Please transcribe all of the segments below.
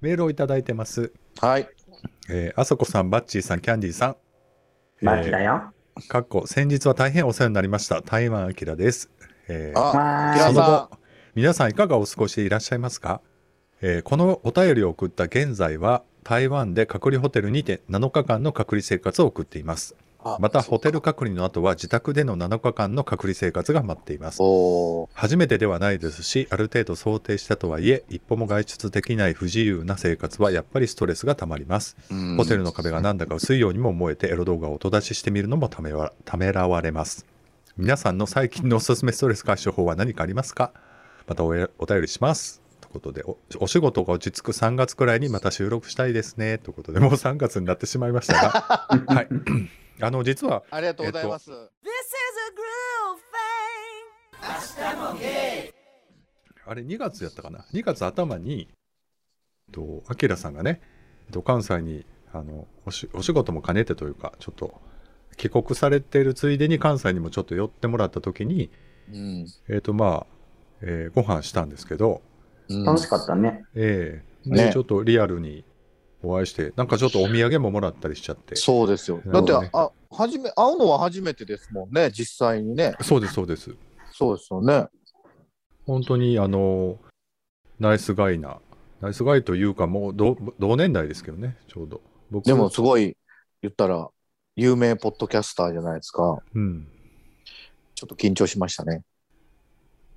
メールをいただいてます。はい。えーあそこさん、バッチーさん、キャンディーさん。マジだよ。かっこ、先日は大変お世話になりました。台湾明です。えーあ、わキラそのさん後、皆さんいかがお過ごしでいらっしゃいますか、えーこのお便りを送った現在は、台湾で隔離ホテルにて7日間の隔離生活を送っています。あまた、ホテル隔離の後は自宅での7日間の隔離生活が待っています。初めてではないですし、ある程度想定したとはいえ、一歩も外出できない不自由な生活はやっぱりストレスがたまります。うんホテルの壁がなんだか薄いようにも思えてエロ動画を音出ししてみるのもためわためらわれます。皆さんの最近のおすすめストレス解消法は何かありますか？またお便りします。ということでお、お仕事が落ち着く3月くらいにまた収録したいですね。ということで、もう3月になってしまいましたが、はい。あの、実は、ありがとうございます。This is a groove thing. あれ2月やったかな？2月頭にとアキラさんがねと関西にあのおしお仕事も兼ねてというかちょっと帰国されてるついでに関西にもちょっと寄ってもらった時にうん。えっ、とまあ、えーご飯したんですけど、うん楽しかったね。えーでねちょっとリアルにお会いしてなんかちょっとお土産ももらったりしちゃってそうですよ。だって、あ、はじめ、会うのは初めてですもんね、実際にね。そうですそうですそうですよね。本当にあのナイスガイなナイスガイというかもう同同年代ですけどねちょうど僕でも、すごい、言ったら、有名ポッドキャスターじゃないですか。うんちょっと緊張しましたね。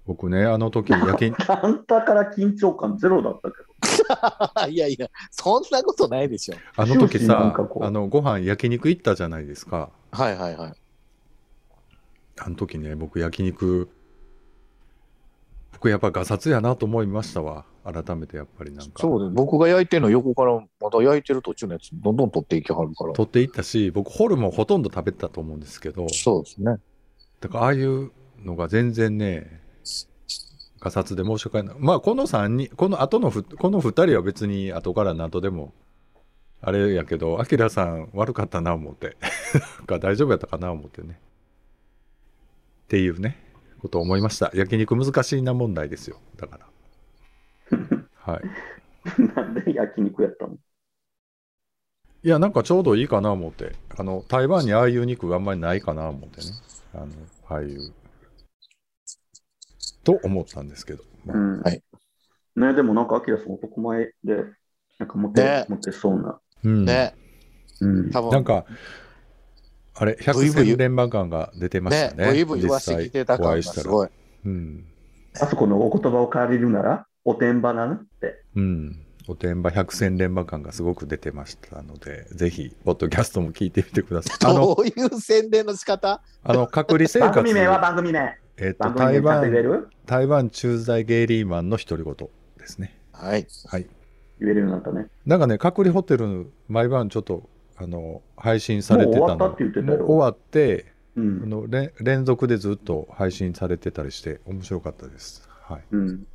僕ね、あの時夜勤、あんたから緊張感ゼロだったけど。いやいや、そんなことないでしょ。あの時さあの、ご飯焼肉行ったじゃないですか。はいはいはい。あの時ね、僕焼肉、僕やっぱガサツやなと思いましたわ。改めてやっぱりなんか。そうです。僕が焼いてるの横からまた焼いてる途中のやつどんどん取っていきはるから。取っていったし、僕ホルモンほとんど食べてたと思うんですけど、そうですね。だからああいうのが全然ね、ガサツで申し訳ない。まあこの3人、この後のふ、この2人は別に後から何とでも、あれやけど、アキラさん悪かったな思って。か大丈夫やったかな思ってね。っていうね、ことを思いました。焼肉難しいな問題ですよ。だから。はい。なんで焼肉やったの？いや、なんかちょうどいいかな思って。あの、台湾にああいう肉があんまりないかな思ってね。あの、ああいう。と思ったんですけど。まあうん。はいね、でもなんか、アキラさん男前で、なんかモテ、ねモテそうな。うん、ね。うん。多分なんか、あれ、百ブイブイ戦錬磨感が出てましたね。ブイブイ言わせてきてた感がすごい。うん。あそこのお言葉を借りるなら、おてんばなのって。うん。おてんば百戦錬磨感がすごく出てましたので、ぜひ、ポッドキャストも聞いてみてください。あの、どういう宣伝の仕方？あの隔離生番活、組名は番組名。えっと、番組名台ちゃんと言え湾、る？台湾駐在ゲイリーマンの独り言ですね。はい。はい。言えるようになったね。なんかね、隔離ホテル、毎晩ちょっと、あの、配信されてたの。もう終わったって言ってたよ終わって、あうん。の連連続でずっと配信されてたりして、面白かったです。はい。うん。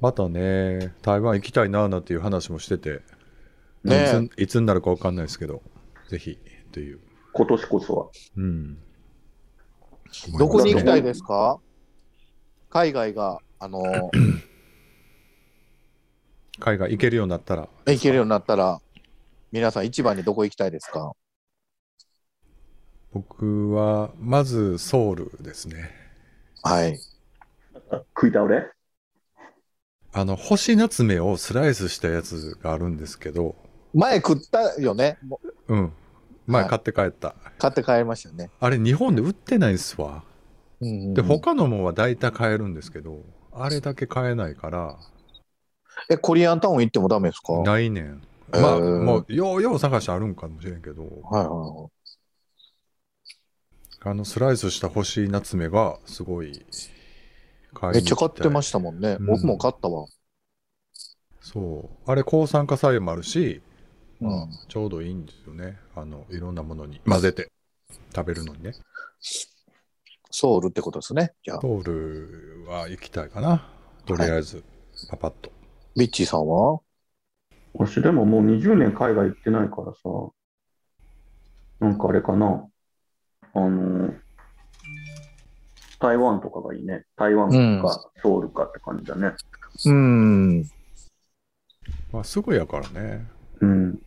またね、台湾行きたいなーなんていう話もしてて、ねいついつになるかわかんないですけど、ぜひっていう。今年こそは。うん。どこに行きたいですか？海外が、あの、海外行けるようになったら、行けるようになったら、皆さん一番にどこ行きたいですか？僕は、まずソウルですね。はい。食い倒れ？あの、星夏目をスライスしたやつがあるんですけど、前食ったよね？うん。前はい買って帰った。買って帰りましたよね。あれ、日本で売ってないんすわ。うんうんうんで、他のもんは大体買えるんですけど、あれだけ買えないから、え、コリアンタウン行ってもダメですか？はいないねん。まあ、もう、ようよう探してあるんかもしれんけど、はいはあの、スライスした星夏目が、すごい。めっちゃ買ってまししたもんね。うん僕も買ったわ。そう。あれ、抗酸化作用もあるし、うん。ちょうどいいんですよね。あの、いろんなものに混ぜて食べるのにね。ソウルってことですね。じゃあ、ソウルは行きたいかな。とりあえず、パパッと。ビッチーさんは？私でももう20年海外行ってないからさ、なんかあれかな、あの、台湾とかがいいね。台湾かソウルかって感じだね。うん。まあ、すぐやからね。うん。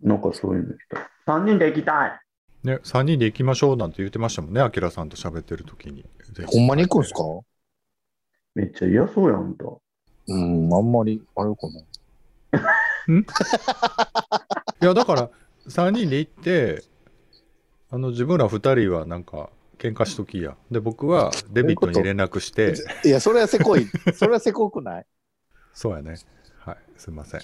なんかそういうの来た。3人で行きたいね、3人で行きましょうなんて言ってましたもんね、アキラさんと喋ってる時に。ほんまに行くんすか？めっちゃ嫌そうやんか。うん、あんまり、あれかな。いや、だから、3人で行って、あの、自分ら2人はなんか、喧嘩しときや。で、僕はデビットに連絡して、いや、それはせこい。それはせこくない？そうやね。はい、すいません。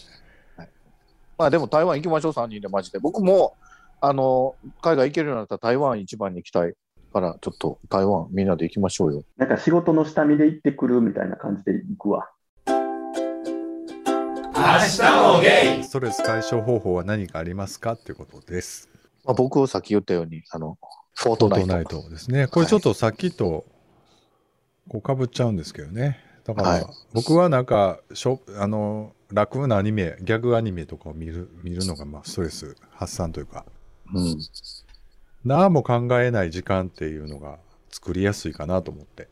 まあでも台湾行きましょう、3人でマジで。僕も、あの、海外行けるようになったら台湾一番に行きたいから、ちょっと台湾みんなで行きましょうよ。なんか仕事の下見で行ってくるみたいな感じで行くわ。ストレス解消方法は何かありますか？っていうことです。まあ、僕さっき言ったように、あの、フォートナイトナイト。トですね。これちょっとさっきと、こうかぶっちゃうんですけどね。だから、はい。僕はなんかしょあの楽なアニメギャグアニメとかを見る見るのがまあストレス発散というか。うん。何も考えない時間っていうのが作りやすいかなと思って。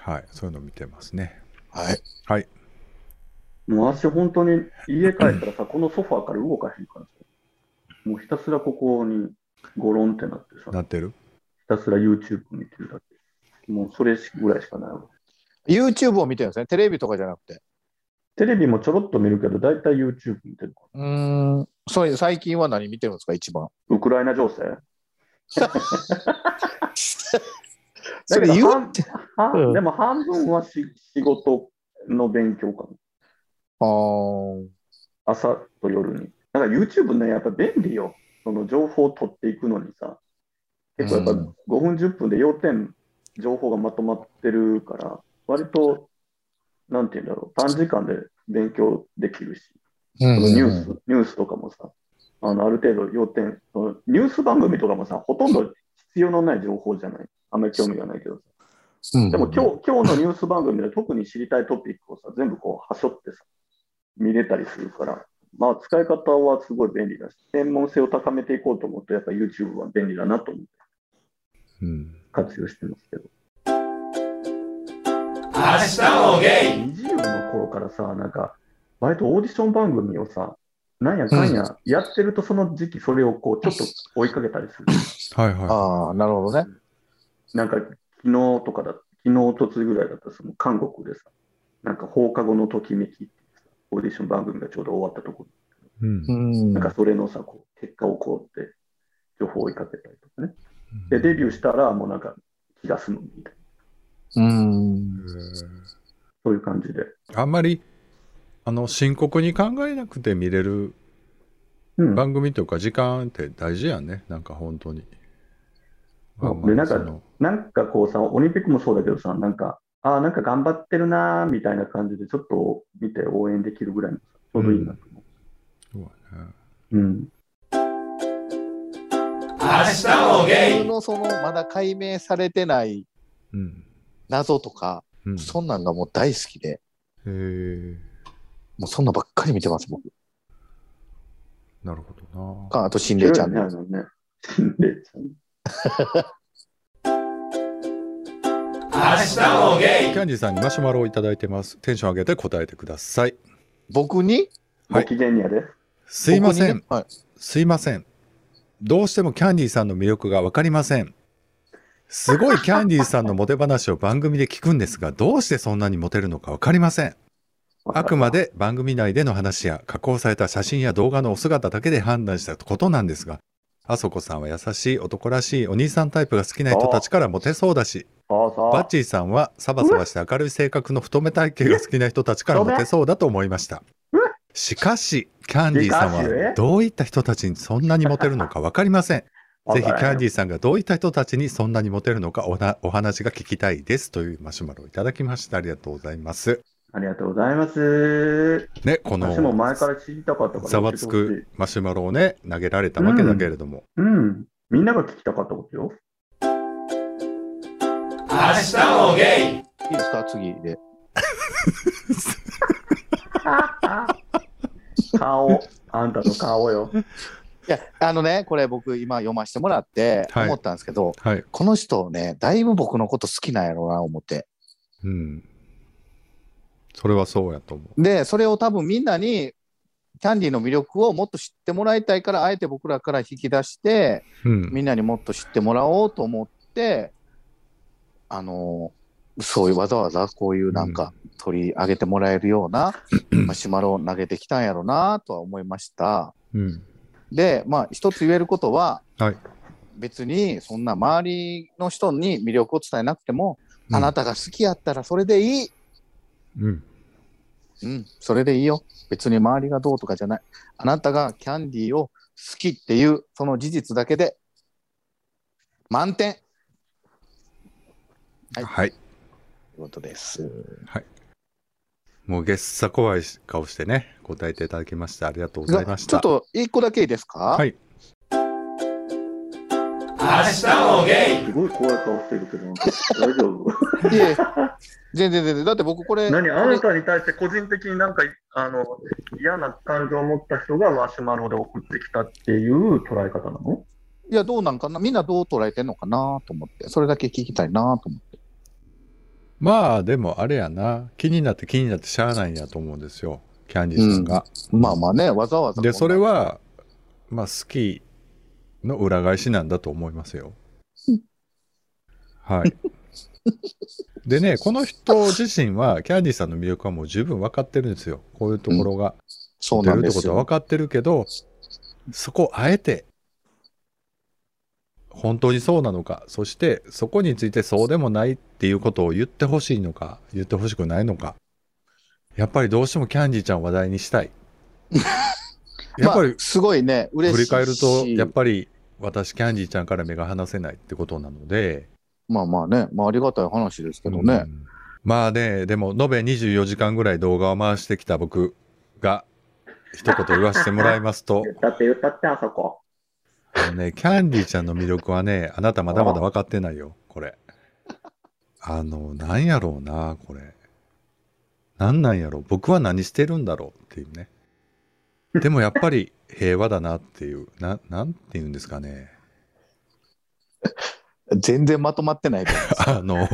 はい。そういうのを見てますね。はい。はい。もう私本当に家帰ったらさ、このソファーから動かへんからさ、もうひたすらここにゴロンってなってさ、なってる？ひたすら YouTube 見てるだけ。もうそれぐらいしかないわ。YouTube を見てるんですね。テレビとかじゃなくて。テレビもちょろっと見るけど、大体 YouTube 見てるかうーん。そういう最近は何見てるんですか、一番。ら。ウクライナ情勢 それ言うって。はうんでも半分はし仕事の勉強かな。あー朝と夜に。だから YouTube ね、やっぱ便利よ。その情報を取っていくのにさ。結構やっぱうん5分、10分で要点、情報がまとまってるから、割と、なんて言うんだろう、短時間で勉強できるし、ニューんス、ニュースとかもさ、あのある程度要点、そのニュース番組とかもさ、ほとんど必要のない情報じゃない。あんまり興味がないけどさ。うんでも今日、今日のニュース番組で 特に知りたいトピックをさ、全部こう、はしょってさ、見れたりするから、まあ、使い方はすごい便利だし、専門性を高めていこうと思うと、やっぱ YouTube は便利だなと思ってうん活用してますけど。明日もゲイ20の頃からさ、なんか、割とオーディション番組をさ、なんやかんややってると、その時期、それをこう、ちょっと追いかけたりする。はいはああ、なるほどね。なんか、昨日とかだ、昨日、おとついぐらいだったら、その韓国でさ、なんか放課後のときめきっていうさオーディション番組がちょうど終わったところ、い、うんうん。なんかそれのさ、こう結果をこうって、情報を追いかけたりとかね。で、デビューしたら、もうなんか気が済むみたいな、うん。そういう感じで。あんまりあの深刻に考えなくて見れるうん。番組というか時間って大事やんねなんか本当に。で、なんかなんかこうさ、オリンピックもそうだけどさ、なんか、ああ、なんか頑張ってるなーみたいな感じで、ちょっと見て応援できるぐらいのさ、ちょうどいいなと思そうやねう。うん。明日もゲイのその、まだ解明されてないうん謎とか、うん、そんなんがもう大好きで、へえもうそんなばっかり見てます、僕。なるほどな。かあと、心霊チャンネル。心霊チャンネル。明日もゲイキャンディーさんにマシュマロをいただいてます。テンション上げて答えてください。僕に？はいご機嫌にやで。すいません。はい。すいません。どうしてもキャンディーさんの魅力がわかりません。すごいキャンディーさんのモテ話を番組で聞くんですが、どうしてそんなにモテるのかわかりません。あくまで番組内での話や加工された写真や動画のお姿だけで判断したことなんですが、あそこさんは優しい男らしいお兄さんタイプが好きな人たちからモテそうだし。バッチーさんはサバサバして明るい性格の太め体型が好きな人たちからモテそうだと思いました。しかし、キャンディーさんはどういった人たちにそんなにモテるのかわかりません。ぜひキャンディーさんがどういった人たちにそんなにモテるのかおなお話が聞きたいですというマシュマロをいただきました。ありがとうございます。ありがとうございます。ね、この私も前から知りたかったから。ざわつくマシュマロをね、投げられたわけだけれども、い。うん。みんなが聞きたかったことよ。明日もゲイいいですか？次で。顔。あんたの顔よ。いや、あのね、これ僕今読ませてもらってはい思ったんですけど、はい。この人ね、だいぶ僕のこと好きなんやろうな、思って。うん。それはそうやと思う。で、それを多分みんなに、キャンディーの魅力をもっと知ってもらいたいから、あえて僕らから引き出して、うん。みんなにもっと知ってもらおうと思って、あの、そういうわざわざこういうなんか取り上げてもらえるような マシュマロを投げてきたんやろなとは思いました。うん。で、まあ一つ言えることは、はい。別にそんな周りの人に魅力を伝えなくても、あなたが好きやったらそれでいい。うん。うん、それでいいよ。別に周りがどうとかじゃない。あなたがキャンディーを好きっていう、その事実だけで、満点はいはい。ということです。もうげっさ怖い顔してね、答えていただきましてありがとうございました。ちょっと一個だけいいですか？はい。明日もゲイすごい怖い顔してるけど、大丈夫？いえ、全然全然。だって僕これ、何？あなたに対して個人的になんかあの嫌な感情を持った人がマシュマロで送ってきたっていう捉え方なの？いや、どうなんかな？みんなどう捉えてんのかなと思って、それだけ聞きたいなと思って。まあでもあれやな、気になって気になってしゃあないんやと思うんですよ、キャンディーさんが。まあまあね、わざわざ。で、それ、は、まあ好きの裏返しなんだと思いますよ。はい。でね、この人自身は、キャンディーさんの魅力はもう十分分かってるんですよ。こういうところがそう出なんですよるってことは分。かってるけど、そこをあえて、本当にそうなのか、そしてそこについてそうでもないっていうことを言ってほしいのか、言ってほしくないのか。やっぱりどうしてもキャンディーちゃんを話題にしたい。やっぱりまあ、すごいね、嬉しい振し。り返ると、やっぱり私、キャンディーちゃんから目が離せないってことなので、まあまあね、まあありがたい話ですけどね。うんまあね、でも、延べ24時間ぐらい動画を回してきた僕が、一言言わせてもらいますと、言ったって言ったってあそこ。あのね、キャンディーちゃんの魅力はね、あなたまだまだ分かってないよ、これ。あの、なんやろうな、これ。なんなんやろう、僕は何してるんだろうっていうね。でもやっぱり 平和だなっていう、な、なんて言うんですかね。全然まとまってないと思います。あの、明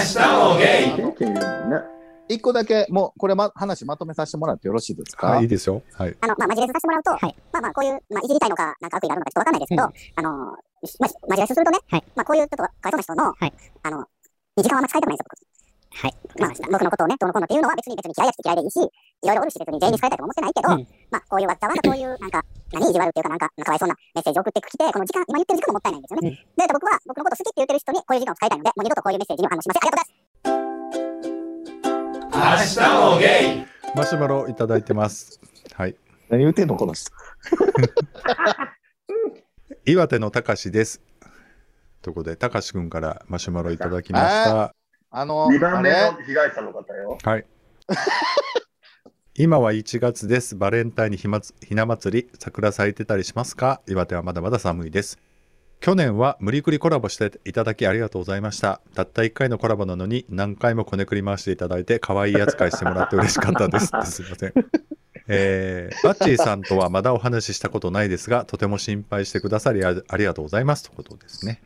日もゲイ経験いるもんね。一個だけ、もう、これ、ま、話まとめさせてもらってよろしいですか、はい、いいですよ。はい。あの、まあ、マジレスさせてもらうと、まあまあ、こういう、まあ、いじりたいのか、なんか悪意があるのかちょっとわかんないですけど、あの、まあ、マジレスするとね、まあ、こういうちょっとかわいそうな人の、あの、2時間はあんま使いたくないんですよ、僕。はい。まあ、僕のことをね、どうのこうのっていうのは別に別に嫌いやし嫌いでいいし、いろいろおるし別に全員に使いたいとは思ってないけど、まあ、こういうわざわざこういう、なんか、何意地悪っていうか、なんか、かわいそうなメッセージを送ってきて、この時間、今言ってる時間ももったいないんですよね。で、僕は、僕のこと好きって言ってる人にこういう時間を使いたいので、もう二度とこういうメッセージには反応しません。ありがとうございます。明日もゲイマシュマロいただいてます。はい。何言ってんの、この人。岩手のたかしです。ということで、たかしくんからマシュマロいただきました。あの、2番目の被害者の方よ。はい。今は1月です。バレンタインにひまつひな祭り、桜咲いてたりしますか？岩手はまだまだ寒いです。去年は無理くりコラボしていただきありがとうございました。たった1回のコラボなのに何回もこねくり回していただいて可愛い扱いしてもらって嬉しかったです。すいません。えー、バッチーさんとはまだお話ししたことないですが、とても心配してくださりありがとうございますということですね。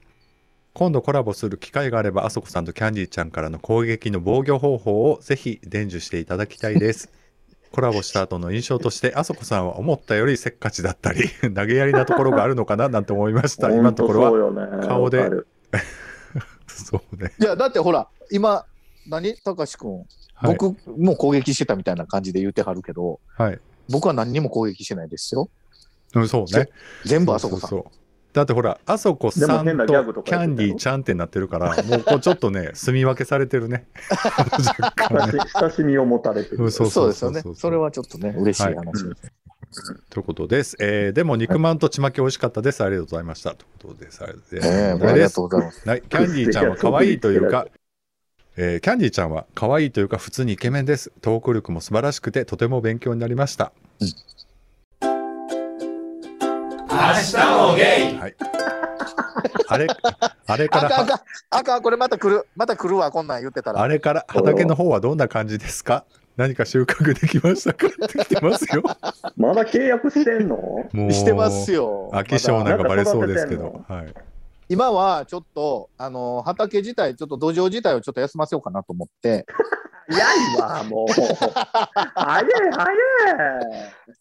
今度コラボする機会があれば、あそこさんとキャンディーちゃんからの攻撃の防御方法をぜひ伝授していただきたいです。コラボした後の印象として、あそこさんは思ったよりせっかちだったり、投げやりなところがあるのかななんて思いました。今のところは。顔で そうね。いや、だってほら、今、何？たかしくん、はい、僕も攻撃してたみたいな感じで言ってはるけど、はい。僕は何にも攻撃してないですよ。うんそうね。全部あそこさん。そうそうそうだってほら、あそこさんとキャンディーちゃんってなってるから、もうこうちょっとね、住み分けされてるね。ね親しみを持たれてる。うんそうそうですよねそれはちょっとね、嬉しい話です。ということです。えーでも肉まんとちまき美味しかったです。ありがとうございました。ということです。ありがとうございええますキャンディーちゃんは可愛いというか、えーキャンディーちゃんは可愛いというか普通にイケメンです。トーク力も素晴らしくてとても勉強になりました。明日もゲイはい。あれ、あれから、かん、あかん、これまた来る、また来るわ、こんなん言ってたら。あれから畑の方はどんな感じですか？何か収穫できましたか？って来てますよ。まだ契約してんの？もう、してますよ。飽き性なんかバレそうですけまど。はい。今はちょっと、あの、畑自体、ちょっと土壌自体をちょっと休ませようかなと思って、早いわ、もう。早い、早い。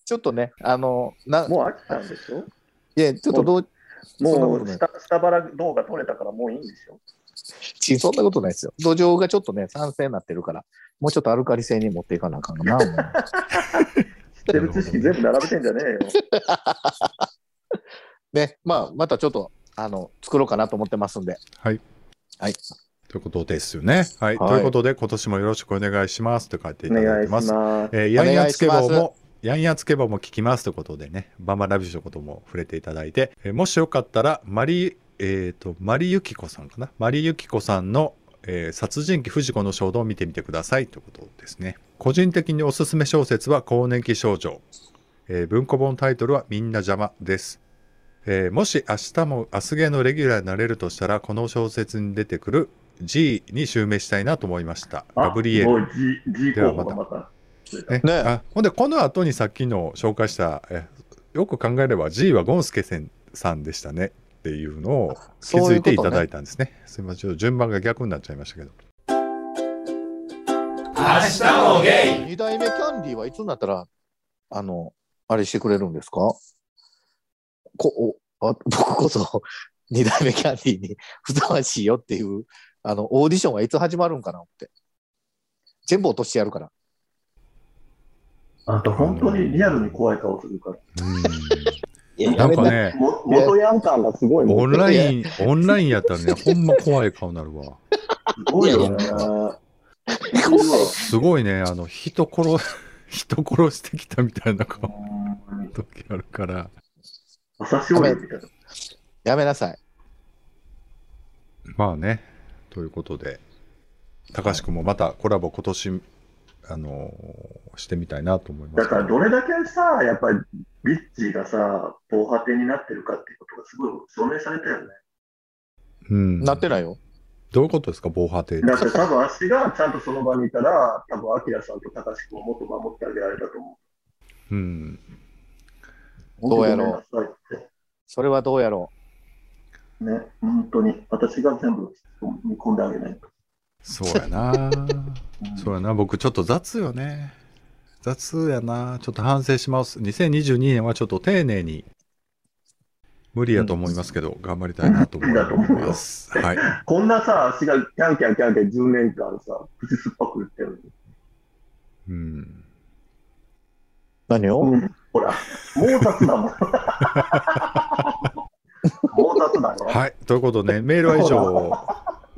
ちょっとね、あの、な、もう飽きたんでしょ？いや、ちょっとどう、もう下下腹動画撮れたからもういいんでしょちそんなことないですよ。土壌がちょっとね、酸性になってるから、もうちょっとアルカリ性に持っていかなあかんな。知ってる知識全部並べてんじゃねえよ。ね、まあ、またちょっと、あの、作ろうかなと思ってますんで。はい。はい。ということですよね。はい。はいということで、今年もよろしくお願いしますと書いていただお願いしいてます。ます。えーヤンヤンつけ棒も、ヤンヤンつけ棒も聞きますということでね、バンバンラビッシュのことも触れていただいて、えーもしよかったら、マリ、えっ、と、マリユキコさんかな？マリユキコさんの、えー殺人鬼藤子の衝動を見てみてくださいということですね。個人的におすすめ小説は、更年期症状。えー文庫本タイトルは、みんな邪魔です。えーもし明日も明日芸のレギュラーになれるとしたら、この小説に出てくる G に襲名したいなと思いました。ガブリエル。ではまた。ねほんでこの後にさっきの紹介したえよく考えれば G はゴンスケせんさんでしたねっていうのを気づいていただいたんですね。すみませんちょっと順番が逆になっちゃいましたけど明日もゲイ二代目キャンディーはいつになったら、あの、あれしてくれるんですか？こおあ 僕こそ二代目キャンディーに ふさわしいよっていう、あの、オーディションはいつ始まるんかなって。全部落としてやるから。あんた本当にリアルに怖い顔するから。うんなんかねも元ヤン感がすごいオンラインオンラインやったらね ほんま怖い顔になるわ。すごいよね。すごいねあの人殺人殺してきたみたいな顔の時あるから。やめなさい。まあねということで高橋君もまたコラボ今年あのしてみたいなと思います。だからどれだけさ、やっぱりビッチーがさ、防波堤になってるかっていうことがすごい証明されたよね。うん、なってないよ。どういうことですか防波堤って？だって多分足がちゃんとその場にいたら、多分アキラさんと高橋君をもっと守ってあげられたと思うんう。どうやろうそれはどうやろね、本当に。私が全部見込んであげないと。そうやな。そうやな。僕ちょっと雑よね。雑やな。ちょっと反省します。2022年はちょっと丁寧に無理やと思いますけど、頑張りたいなと思います。はい。こんなさ、足がキャンキャンキャンキャン10年間さ、口酸っぱく言ってるのに。うん。う。何を、うん、ほら、もう雑だもん。もう雑だよ。はい。ということでメールは以上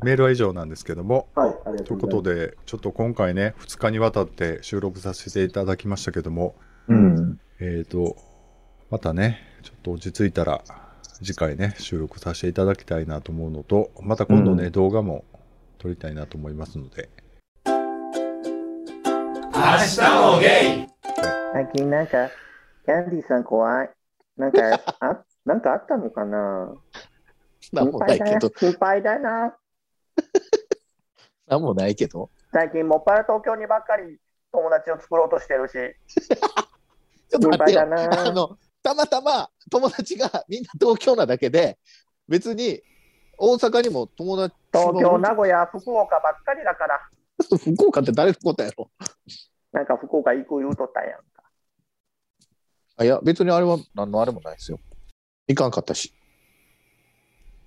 メールは以上なんですけどもはい、ありがといううとございます。ことでちょっと今回ね2日にわたって収録させていただきましたけどもうん。えー、と、またね、ちょっと落ち着いたら、次回ね、収録させていただきたいなと思うのと、また今度ね、うん動画も撮りたいなと思いますので、明日もゲイ最近なんか、キャンディーさん怖い。なんか、あ、なんかあったのかな？なんもな心配だな。なんもないけど。最近もっぱら東京にばっかり友達を作ろうとしてるし、ちょっと心待ってよ。あの、たまたま友達がみんな東京なだけで、別に大阪にも友達東京、名古屋、福岡ばっかりだから、福岡って誰のことやろ？なんか福岡行く言うとったやんか。あいや、別にあれは何のあれもないですよ。いかんかったし。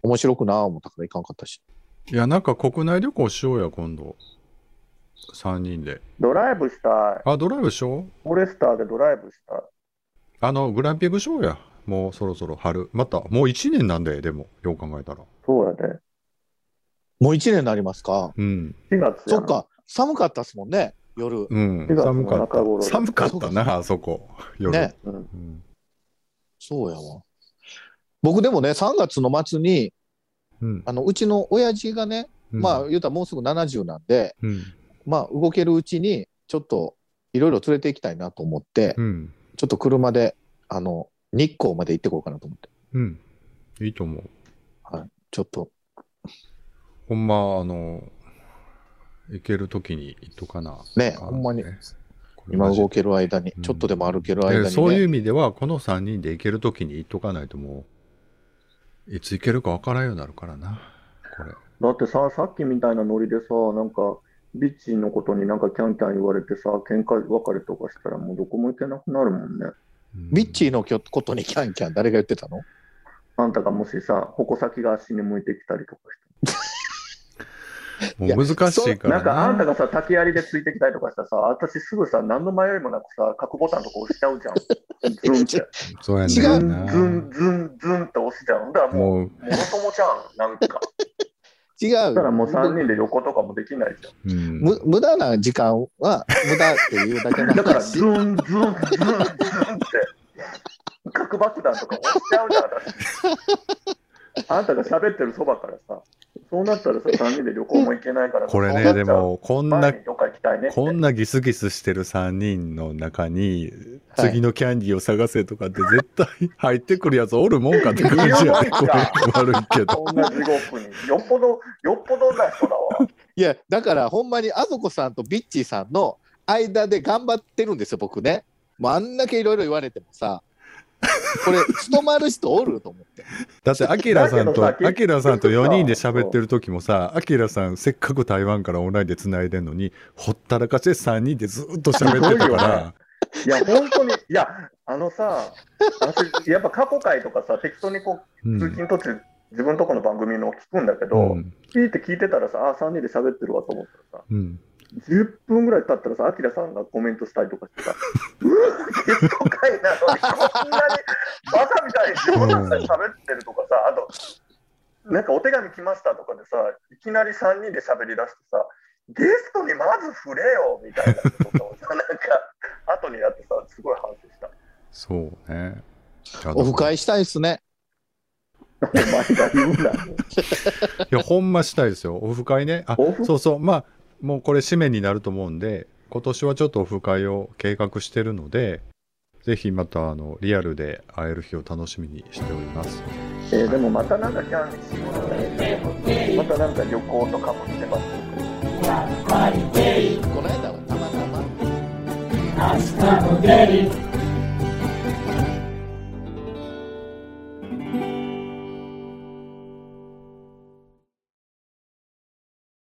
面白くなあ思ったからいかんかったし。いや、なんか国内旅行しようや、今度。3人で。ドライブしたい。あ、ドライブしよう？フォレスターでドライブしたい。あの、グランピングしようや。もうそろそろ春。また、もう1年なんで、でも、よう考えたら。そうやで。もう一年になりますか？うん。4月やんそっ。か、寒かったっすもんね、夜。うん4。月の寒かった。中頃寒かったな、あそこ。夜。ね。うん。うん。そうやわ。僕でもね、3月の末に、うん。あの、うちの親父がね、うんまあ、言うたらもうすぐ70なんで、うん。まあ、動けるうちに、ちょっと、いろいろ連れて行きたいなと思って、うん。ちょっと車で、あの、日光まで行ってこようかなと思って。うん。いいと思う。ちょっと、ほんま、あの、行けるときに行っとかな。ねほんまに今動ける間に、うんちょっとでも歩ける間に、ねでそういう意味では、この3人で行けるときに行っとかないともいつ行けるか分からんようになるからな、これ。だってさ、さっきみたいなノリでさ、なんか、ビッチーのことになんかキャンキャン言われてさ、喧嘩別れとかしたらもうどこも行けなくなるもんね。ビッチーのことにキャンキャン誰が言ってたの？あんたがもしさ、矛先が足に向いてきたりとかもう難しい。からなんかあんたがさ、竹槍でついてきたりとかしたらさ、私すぐさ、何の迷いもなくさ、角ボタンとか押しちゃうじゃん。ズンって。そうやねズンんな。ズンズンズンって押しちゃう。だからもう、もろともじゃん、なんか。違うだからもう3人で横とかもできないじゃん。うんむ無駄な時間は無駄っていうだけのだから、話ズンズンズンズンって、核爆弾とか押しちゃうじゃん、私。あんたが喋ってるそばからさ、そうなったらさ、3人で旅行も行けないから、これね、でも、こんな前にどっか行きたいねって。こんなギスギスしてる3人の中に、はい次のキャンディーを探せとかって絶対入ってくるやつおるもんかって感じやね。これ悪いけど。こんな地獄に。よっぽど、よっぽどな人だわ。いやだからほんまにあそこさんとビッチーさんの間で頑張ってるんですよ僕ねもうあんだけいろいろ言われてもさ これ務まる人おると思ってだって、アキラさんと、アキラさんと4人で喋ってる時もさ、アキラさんせっかく台湾からオンラインで繋いでんのに、ほったらかしで3人でずっと喋ってたから、いや、本当に、いや、あのさ、私、やっぱ過去回とかさ、適当にこうう、通ん。勤途中、自分とこの番組の聞くんだけど、うん。聞いて聞いてたらさ、あ、3人で喋ってるわと思ったらさ、うん。10分ぐらい経ったらさ、アキラさんがコメントしたりとかしてさ、うわ、ゲスト会なのに、こんなにバカみたいに自分たちで喋ってるとかさ、あと、なんかお手紙来ましたとかでさ、いきなり3人で喋り出してさ、ゲストにまず触れよみたいなことをさ、なんか、後にやってさ、すごい反省した。そうね。オフ会したいっすねお前が言うな。いや、ほんましたいですよ。オフ会ね。あそうそう。まあ、もうこれ締めになると思うんで、今年はちょっとオフ会を計画してるので、ぜひまたあのリアルで会える日を楽しみにしております。えーでもまたなんかキャン仕事だねまたなんか旅行とかもしてます。この間はたまたま明日もゲイ